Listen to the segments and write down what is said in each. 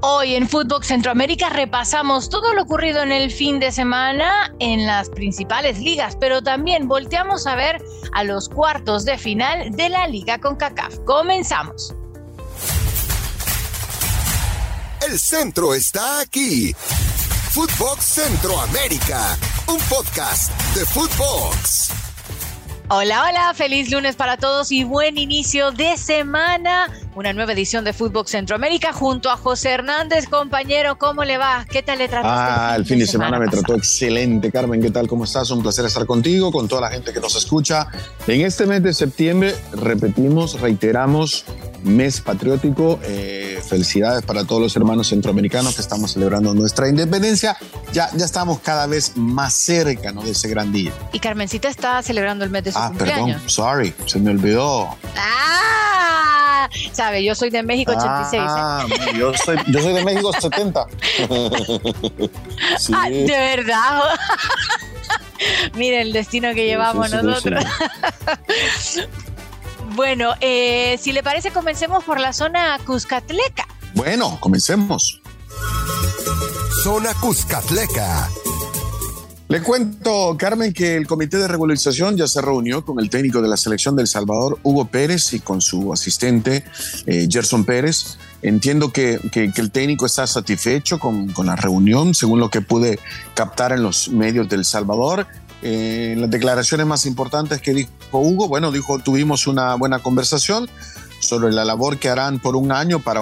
Hoy en Fútbol Centroamérica repasamos todo lo ocurrido en el fin de semana en las principales ligas, pero también volteamos a ver a los cuartos de final de la Liga con CACAF. Comenzamos. El centro está aquí. Footbox Centroamérica, un podcast de Footbox. Hola, hola, feliz lunes para todos y buen inicio de semana. Una nueva edición de Fútbol Centroamérica junto a José Hernández, compañero, ¿cómo le va? ¿Qué tal le trataste? Ah, el fin de, semana, me trató excelente, Carmen, ¿qué tal? ¿Cómo estás? Un placer estar contigo, con toda la gente que nos escucha. En este mes de septiembre, repetimos, reiteramos, mes patriótico. Eh, felicidades para todos los hermanos centroamericanos que estamos celebrando nuestra independencia. Ya, ya estamos cada vez más cerca ¿no? de ese gran día. Y Carmencita está celebrando el mes de su ah, cumpleaños. perdón, sorry, se me olvidó. Ah, sabe, yo soy de México 86. Ah, yo, soy, yo soy de México 70. sí. ah, de verdad. Mira el destino que llevamos nosotros. Bueno, eh, si le parece, comencemos por la zona Cuscatleca. Bueno, comencemos. Zona Cuscatleca. Le cuento, Carmen, que el Comité de Regularización ya se reunió con el técnico de la selección del Salvador, Hugo Pérez, y con su asistente, eh, Gerson Pérez. Entiendo que, que, el técnico está satisfecho con, con, la reunión, según lo que pude captar en los medios del Salvador. Eh, las declaraciones más importantes que dijo Hugo, bueno, dijo, tuvimos una buena conversación sobre la labor que harán por un año para,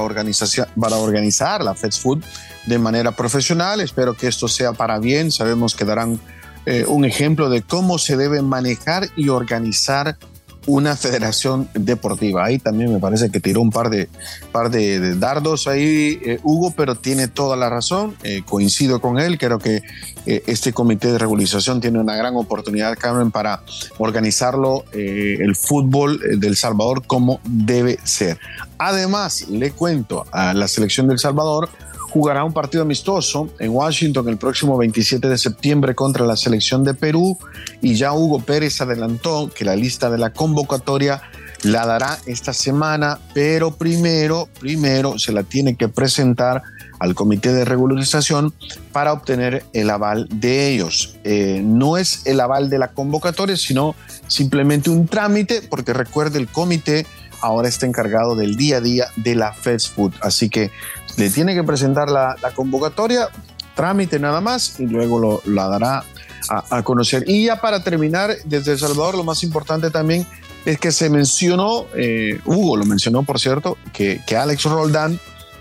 para organizar la Feds Food de manera profesional. Espero que esto sea para bien. Sabemos que darán eh, un ejemplo de cómo se debe manejar y organizar una federación deportiva. Ahí también me parece que tiró un par de, par de, dardos ahí eh, Hugo, pero tiene toda la razón. Eh, coincido con él. Creo que eh, este comité de regularización tiene una gran oportunidad, Carmen, para organizarlo el fútbol del Salvador como debe ser. Además, le cuento a la selección del Salvador jugará un partido amistoso en Washington el próximo 27 de septiembre contra la selección de Perú y ya Hugo Pérez adelantó que la lista de la convocatoria la dará esta semana, pero primero, primero se la tiene que presentar al comité de regularización para obtener el aval de ellos. Eh, no es el aval de la convocatoria, sino simplemente un trámite, porque recuerde el comité ahora está encargado del día a día de la Fast. Así que le tiene que presentar la, convocatoria, trámite nada más y luego lo, la dará a, a, conocer. Y ya para terminar, desde El Salvador, lo más importante también es que se mencionó, eh, Hugo lo mencionó por cierto, que, que Alex Roldán,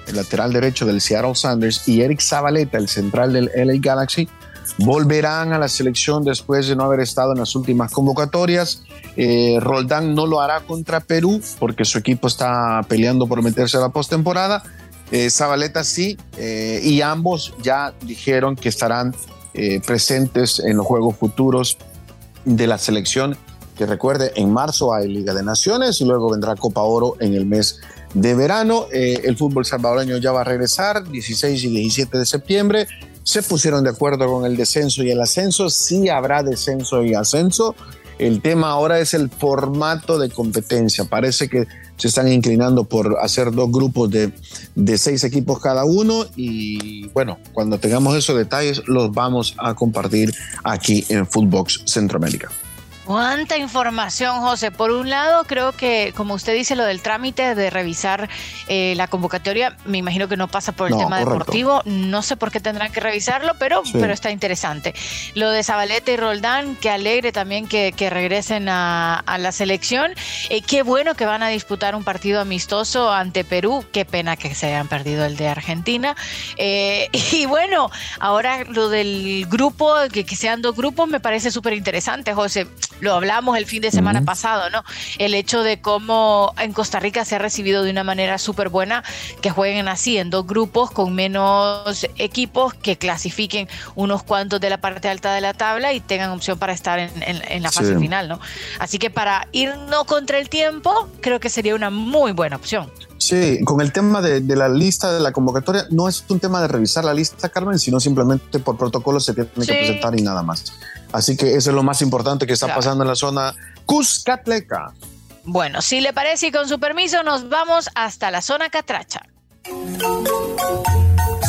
el lateral derecho del Seattle Sanders, y Eric Zabaleta, el central del LA Galaxy, volverán a la selección después de no haber estado en las últimas convocatorias. Eh, Roldán no lo hará contra Perú porque su equipo está peleando por meterse a la postemporada. Eh, Zabaleta sí, eh, y ambos ya dijeron que estarán eh, presentes en los Juegos Futuros de la selección, que recuerde, en marzo hay Liga de Naciones y luego vendrá Copa Oro en el mes de verano. El fútbol salvadoreño ya va a regresar 16 y 17 de septiembre. Se pusieron de acuerdo con el descenso y el ascenso. Sí habrá descenso y ascenso. El tema ahora es el formato de competencia. Parece que se están inclinando por hacer dos grupos de, de seis equipos cada uno y bueno, cuando tengamos esos detalles los vamos a compartir aquí en Footbox Centroamérica. Cuánta información, José. Por un lado, creo que, como usted dice, lo del trámite de revisar eh, la convocatoria, me imagino que no pasa por el no, tema correcto. deportivo. No sé por qué tendrán que revisarlo, pero, sí. pero está interesante. Lo de Zabaleta y Roldán, que alegre también que, que regresen a, a, la selección. Eh, qué bueno que van a disputar un partido amistoso ante Perú. Qué pena que se hayan perdido el de Argentina. Eh, y bueno, ahora lo del grupo, que, que sean dos grupos, me parece súper interesante, José lo hablamos el fin de semana uh -huh. pasado, ¿no? El hecho de cómo en Costa Rica se ha recibido de una manera súper buena que jueguen así en dos grupos con menos equipos que clasifiquen unos cuantos de la parte alta de la tabla y tengan opción para estar en, en, en la fase sí. final, ¿no? Así que para irnos contra el tiempo, creo que sería una muy buena opción. Sí, con el tema de, de, la lista de la convocatoria, no es un tema de revisar la lista, Carmen, sino simplemente por protocolo se tiene sí. que presentar y nada más. Así que eso es lo más importante que está claro. pasando en la zona Cuscatleca. Bueno, si le parece y con su permiso, nos vamos hasta la zona Catracha.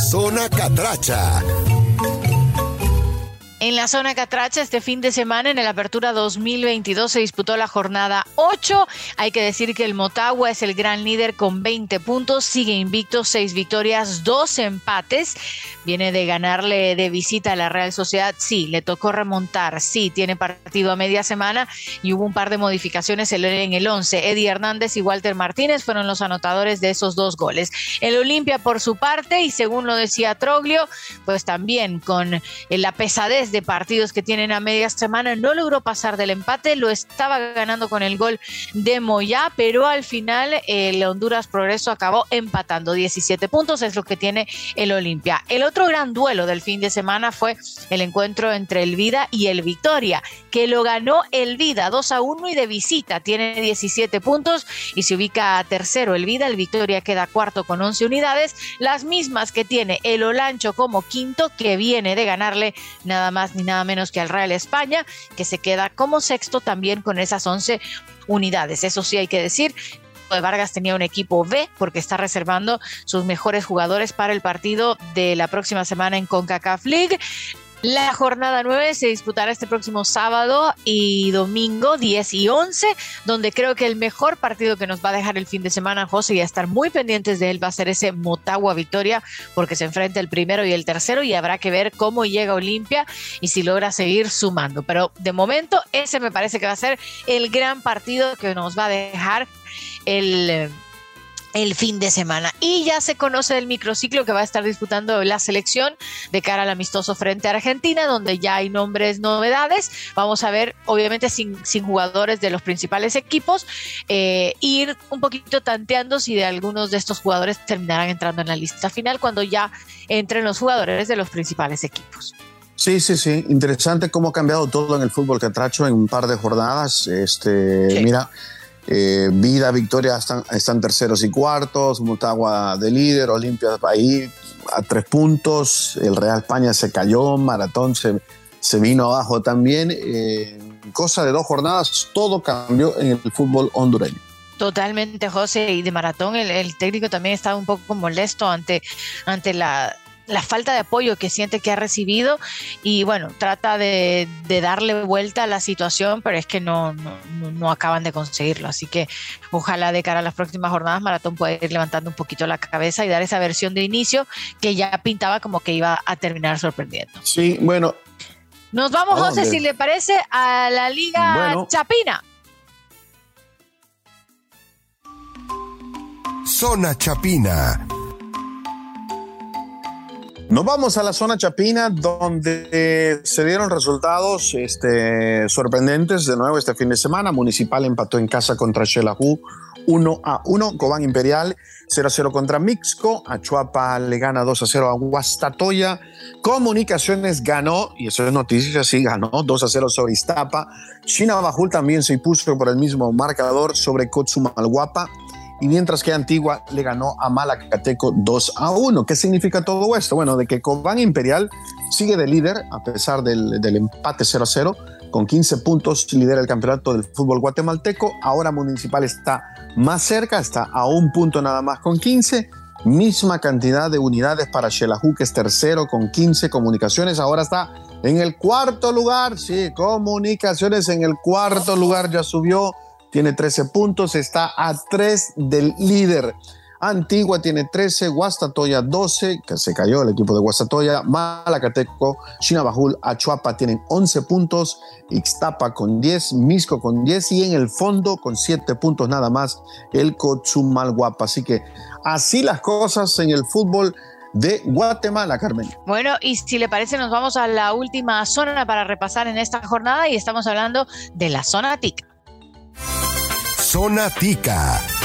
Zona Catracha. En la zona Catracha, este fin de semana, en el Apertura 2022, se disputó la jornada 8. Hay que decir que el Motagua es el gran líder con 20 puntos, sigue invicto, 6 victorias, 2 empates. Viene de ganarle de visita a la Real Sociedad. Sí, le tocó remontar. Sí, tiene partido a media semana y hubo un par de modificaciones en el 11. Eddie Hernández y Walter Martínez fueron los anotadores de esos dos goles. El Olimpia, por su parte, y según lo decía Troglio, pues también con la pesadez de partidos que tienen a media semana, no logró pasar del empate, lo estaba ganando con el gol de Moyá, pero al final el Honduras Progreso acabó empatando 17 puntos, es lo que tiene el Olimpia. El otro gran duelo del fin de semana fue el encuentro entre el Vida y el Victoria, que lo ganó el Vida 2 a 1 y de visita tiene 17 puntos y se ubica a tercero el Vida, el Victoria queda cuarto con 11 unidades, las mismas que tiene el Olancho como quinto que viene de ganarle nada más más ni nada menos que al Real España, que se queda como sexto también con esas 11 unidades. Eso sí hay que decir, Vargas tenía un equipo B porque está reservando sus mejores jugadores para el partido de la próxima semana en CONCACAF League. La jornada 9 se disputará este próximo sábado y domingo 10 y 11, donde creo que el mejor partido que nos va a dejar el fin de semana, José, y a estar muy pendientes de él, va a ser ese Motagua Victoria, porque se enfrenta el primero y el tercero y habrá que ver cómo llega Olimpia y si logra seguir sumando. Pero de momento ese me parece que va a ser el gran partido que nos va a dejar el el fin de semana. Y ya se conoce el microciclo que va a estar disputando la selección de cara al amistoso frente a Argentina, donde ya hay nombres, novedades. Vamos a ver, obviamente sin, sin jugadores de los principales equipos, eh, ir un poquito tanteando si de algunos de estos jugadores terminarán entrando en la lista final cuando ya entren los jugadores de los principales equipos. Sí, sí, sí. Interesante cómo ha cambiado todo en el fútbol que tracho en un par de jornadas. Este, Mira, eh, Vida, Victoria están, terceros y cuartos, Mutagua de líder, Olimpia ahí a tres puntos, el Real España se cayó, Maratón se, se vino abajo también. Eh, cosa de dos jornadas, todo cambió en el fútbol hondureño. Totalmente, José. Y de maratón, el, el, técnico también estaba un poco molesto ante, ante la, la falta de apoyo que siente que ha recibido y bueno, trata de, darle vuelta a la situación, pero es que no, no, acaban de conseguirlo. Así que ojalá de cara a las próximas jornadas Maratón pueda ir levantando un poquito la cabeza y dar esa versión de inicio que ya pintaba como que iba a terminar sorprendiendo. Sí, bueno. Nos vamos, José, si le parece, a la Liga Chapina. Zona Chapina nos vamos a la zona Chapina, donde se dieron resultados este, sorprendentes de nuevo este fin de semana. Municipal empató en casa contra Xelajú 1 a 1. Cobán Imperial 0 a 0 contra Mixco. Achuapa le gana 2 a 0 a Guastatoya. Comunicaciones ganó, y eso es noticia, sí, ganó 2 a 0 sobre Iztapa. China Bajul también se impuso por el mismo marcador sobre Kotsumalguapa y mientras que Antigua le ganó a Malacateco 2 a 1. ¿Qué significa todo esto? Bueno, de que Cobán Imperial sigue de líder a pesar del, empate 0 a 0, con 15 puntos lidera el campeonato del fútbol guatemalteco. Ahora Municipal está más cerca, está a un punto nada más con 15. Misma cantidad de unidades para Xelajú, que es tercero con 15 comunicaciones. Ahora está en el cuarto lugar. Sí, comunicaciones en el cuarto lugar ya subió tiene 13 puntos, está a 3 del líder. Antigua tiene 13, Guastatoya 12, que se cayó el equipo de Guastatoya, Malacateco, Chinabajul, Achuapa tienen 11 puntos, Ixtapa con 10, Misco con 10 y en el fondo con 7 puntos nada más el Cochumalguapa. Así que así las cosas en el fútbol de Guatemala, Carmen. Bueno, y si le parece, nos vamos a la última zona para repasar en esta jornada y estamos hablando de la zona TIC. Zona Tica.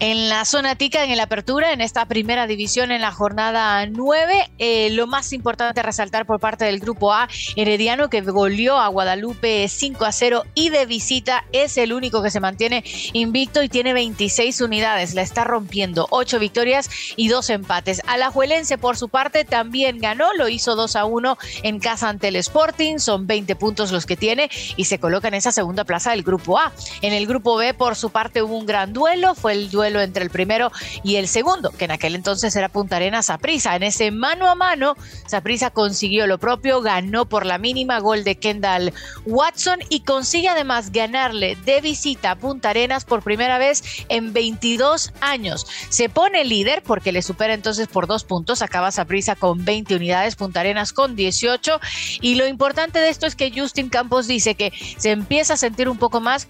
En la zona tica, en el apertura, en esta primera división, en la jornada 9, eh, lo más importante a resaltar por parte del grupo A, Herediano, que goleó a Guadalupe 5 a 0 y de visita es el único que se mantiene invicto y tiene 26 unidades. La está rompiendo, 8 victorias y 2 empates. Alajuelense, por su parte, también ganó, lo hizo 2 a 1 en casa ante el Sporting, son 20 puntos los que tiene y se coloca en esa segunda plaza del grupo A. En el grupo B, por su parte, hubo un gran duelo, fue el duelo entre el primero y el segundo, que en aquel entonces era Punta Arenas Saprisa. En ese mano a mano, Saprisa consiguió lo propio, ganó por la mínima gol de Kendall Watson y consigue además ganarle de visita a Punta Arenas por primera vez en 22 años. Se pone líder porque le supera entonces por dos puntos, acaba Saprisa con 20 unidades, Punta Arenas con 18 y lo importante de esto es que Justin Campos dice que se empieza a sentir un poco más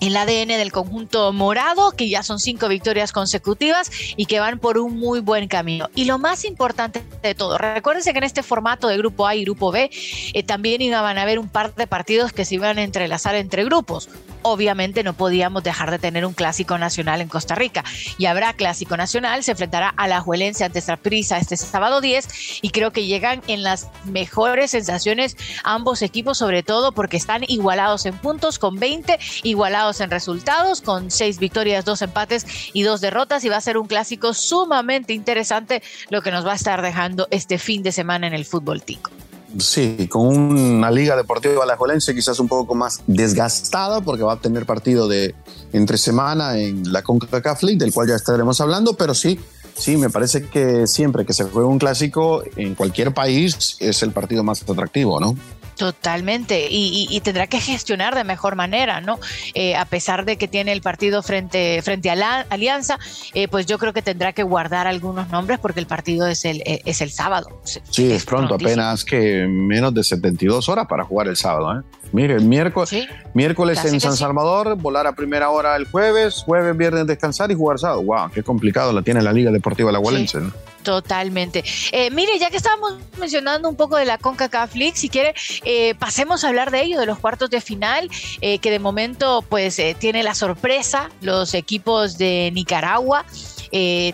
el ADN del conjunto morado, que ya son cinco victorias consecutivas y que van por un muy buen camino. Y lo más importante de todo, recuérdense que en este formato de grupo A y grupo B eh, también iban a haber un par de partidos que se iban a entrelazar entre grupos. Obviamente no podíamos dejar de tener un clásico nacional en Costa Rica y habrá clásico nacional, se enfrentará a la Juelense ante Prisa este sábado 10 y creo que llegan en las mejores sensaciones ambos equipos, sobre todo porque están igualados en puntos con 20, igualados en resultados, con seis victorias, dos empates y dos derrotas. Y va a ser un clásico sumamente interesante lo que nos va a estar dejando este fin de semana en el fútbol tico. Sí, con una liga deportiva alajuelense quizás un poco más desgastada porque va a tener partido de entre semana en la CONCACAF League, del cual ya estaremos hablando, pero sí, sí, me parece que siempre que se juega un clásico en cualquier país es el partido más atractivo, ¿no? Totalmente, y, tendrá que gestionar de mejor manera, ¿no? Eh, a pesar de que tiene el partido frente, frente a la Alianza, eh, pues yo creo que tendrá que guardar algunos nombres porque el partido es el, eh, es el sábado. Sí, es, pronto, apenas que menos de 72 horas para jugar el sábado, ¿eh? Mire, miércoles, miércoles en San Salvador, volar a primera hora el jueves, jueves, viernes descansar y jugar sábado. ¡Wow! Qué complicado la tiene la Liga Deportiva La Gualense, ¿no? Totalmente. Eh, mire, ya que estábamos mencionando un poco de la CONCACAF League, si quiere, eh, pasemos a hablar de ello, de los cuartos de final, eh, que de momento pues tiene la sorpresa los equipos de Nicaragua.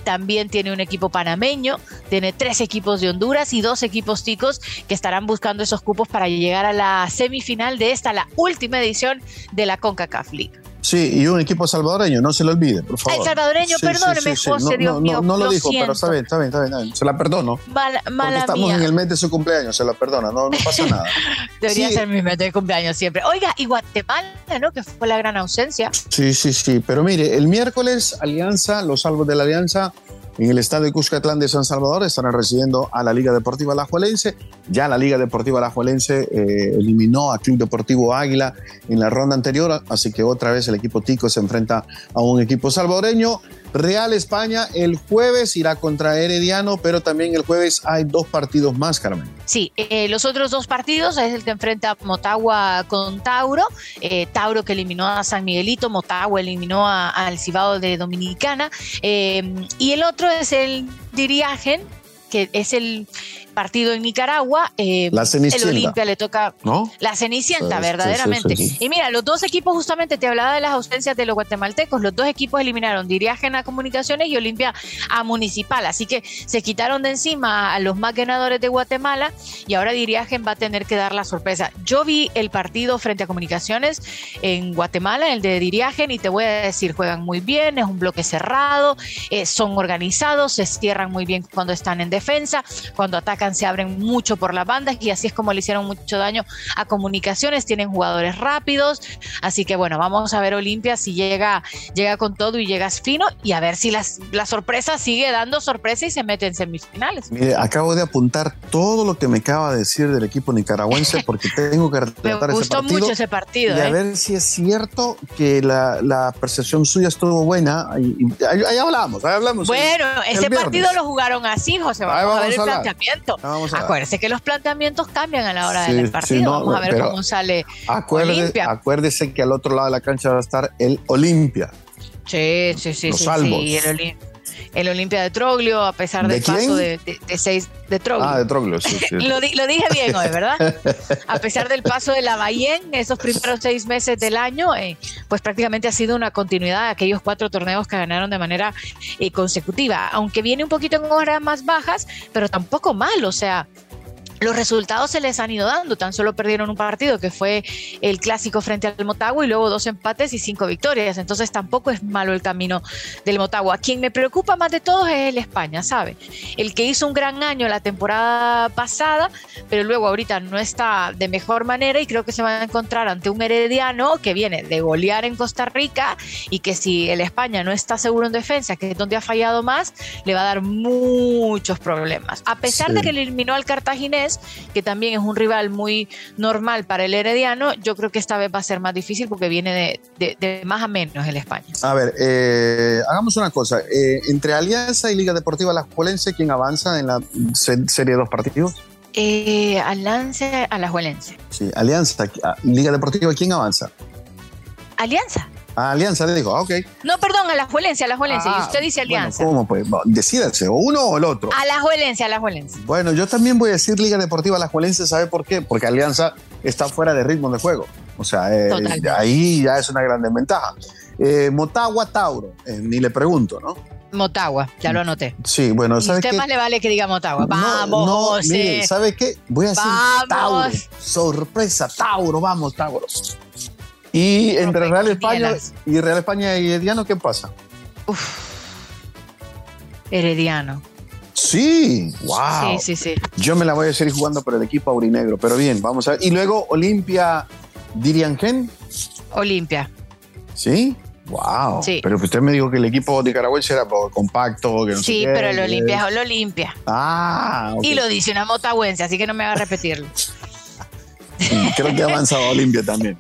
También tiene un equipo panameño, tiene tres equipos de Honduras y dos equipos ticos que estarán buscando esos cupos para llegar a la semifinal de esta, la última edición de la CONCACAF League. Sí, y un equipo salvadoreño, no se lo olvide, por favor. El salvadoreño, perdóneme, José, Dios mío. No, lo, dijo, pero está bien, está bien, está bien, Se la perdono. Mala, porque estamos en el mes de su cumpleaños, se la perdona, no, no pasa nada. Debería ser mi mes de cumpleaños siempre. Oiga, y Guatemala, ¿no? Que fue la gran ausencia. Sí, sí, sí. Pero mire, el miércoles, Alianza, los salvos de la Alianza en el estadio de Cuscatlán de San Salvador estarán recibiendo a la Liga Deportiva Alajuelense. Ya la Liga Deportiva Alajuelense eh, eliminó a Club Deportivo Águila en la ronda anterior, así que otra vez el equipo Tico se enfrenta a un equipo salvadoreño. Real España el jueves irá contra Herediano, pero también el jueves hay dos partidos más, Carmen. Sí, eh, los otros dos partidos es el que enfrenta Motagua con Tauro, eh, Tauro que eliminó a San Miguelito, Motagua eliminó al Cibao de Dominicana, eh, y el otro es el Diriagen, que es el partido en Nicaragua, eh, el Olimpia le toca ¿No? la Cenicienta, verdaderamente. y mira, los dos equipos, justamente te hablaba de las ausencias de los guatemaltecos, los dos equipos eliminaron Diriagen a Comunicaciones y Olimpia a Municipal, así que se quitaron de encima a los más ganadores de Guatemala y ahora Diriagen va a tener que dar la sorpresa. Yo vi el partido frente a Comunicaciones en Guatemala, el de Diriagen, y te voy a decir, juegan muy bien, es un bloque cerrado, eh, son organizados, se cierran muy bien cuando están en defensa, cuando atacan se abren mucho por las bandas y así es como le hicieron mucho daño a comunicaciones, tienen jugadores rápidos, así que bueno, vamos a ver Olimpia si llega, llega con todo y llegas fino y a ver si las, la sorpresa sigue dando sorpresa y se mete en semifinales. Mire, acabo de apuntar todo lo que me acaba de decir del equipo nicaragüense porque tengo que tratar Me gustó mucho ese partido. Y a ¿eh? ver si es cierto que la, percepción suya estuvo buena. Ahí, hablamos, ahí hablamos. Bueno, ese partido lo jugaron así, José. Vamos, a ver el planteamiento. Acuérdese que los planteamientos cambian a la hora del partido. Vamos a ver cómo sale Olimpia. Acuérdese que al otro lado de la cancha va a estar el Olimpia. Sí, sí, sí. sí, el, Olimpia de Troglio, a pesar del paso de, seis de Troglio. Ah, de Troglio, sí. lo, dije bien hoy, ¿verdad? a pesar del paso de la Bayén, esos primeros seis meses del año, eh, pues prácticamente ha sido una continuidad de aquellos cuatro torneos que ganaron de manera eh, consecutiva. Aunque viene un poquito en horas más bajas, pero tampoco mal, o sea, los resultados se les han ido dando. Tan solo perdieron un partido que fue el clásico frente al Motagua y luego dos empates y cinco victorias. Entonces tampoco es malo el camino del Motagua. Quien me preocupa más de todos es el España, ¿sabe? El que hizo un gran año la temporada pasada, pero luego ahorita no está de mejor manera y creo que se va a encontrar ante un herediano que viene de golear en Costa Rica y que si el España no está seguro en defensa, que es donde ha fallado más, le va a dar muchos problemas. A pesar de que eliminó al cartaginés, que también es un rival muy normal para el Herediano, yo creo que esta vez va a ser más difícil porque viene de, más a menos el España. A ver, eh, hagamos una cosa. Eh, entre Alianza y Liga Deportiva La Juelense, ¿quién avanza en la serie de dos partidos? Eh, Alianza a La Juelense. Sí, Alianza, Liga Deportiva, ¿quién avanza? Alianza. Ah, Alianza le dijo, ah, ok. No, perdón, a la Juelencia, a la Juelencia. y ah, usted dice Alianza. ¿Cómo pues? Decídase, o uno o el otro. A la Juelencia, a la Juelencia. Bueno, yo también voy a decir Liga Deportiva a la Juelense, ¿sabe por qué? Porque Alianza está fuera de ritmo de juego. O sea, eh, ahí ya es una gran desventaja. Eh, Motagua, Tauro, eh, ni le pregunto, ¿no? Motagua, ya lo anoté. Sí, bueno, ¿sabes qué? Usted más le vale que diga Motagua. Vamos, no, mire, ¿sabe qué? Voy a decir Tauro. Sorpresa, Tauro, vamos, Tauro. Y entre Real España y Real España y Herediano, ¿qué pasa? Herediano. Sí, wow. Sí, sí, sí. Yo me la voy a seguir jugando por el equipo aurinegro, pero bien, vamos a ver. Y luego Olimpia, ¿dirían quién? Olimpia. ¿Sí? Wow. Sí. Pero usted me dijo que el equipo nicaragüense era compacto. Que no sí, pero el Olimpia es el Olimpia. Ah. Y lo dice una motahuense, así que no me va a repetirlo. Creo que ha avanzado Olimpia también.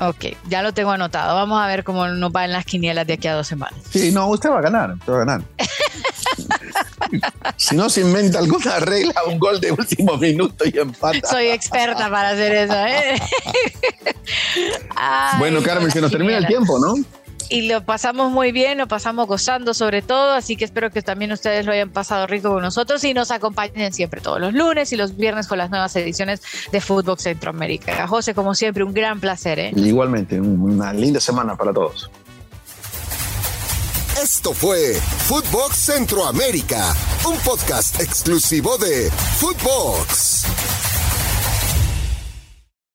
Ok, ya lo tengo anotado. Vamos a ver cómo nos va en las quinielas de aquí a dos semanas. Sí, no, usted va a ganar, usted va a ganar. si no se inventa alguna regla, un gol de último minuto y empata. Soy experta para hacer eso, ¿eh? bueno, Carmen, se nos termina el tiempo, ¿no? Y lo pasamos muy bien, lo pasamos gozando sobre todo, así que espero que también ustedes lo hayan pasado rico con nosotros y nos acompañen siempre todos los lunes y los viernes con las nuevas ediciones de Fútbol Centroamérica. José, como siempre, un gran placer. ¿eh? Igualmente, una linda semana para todos. Esto fue Footbox Centroamérica, un podcast exclusivo de Footbox.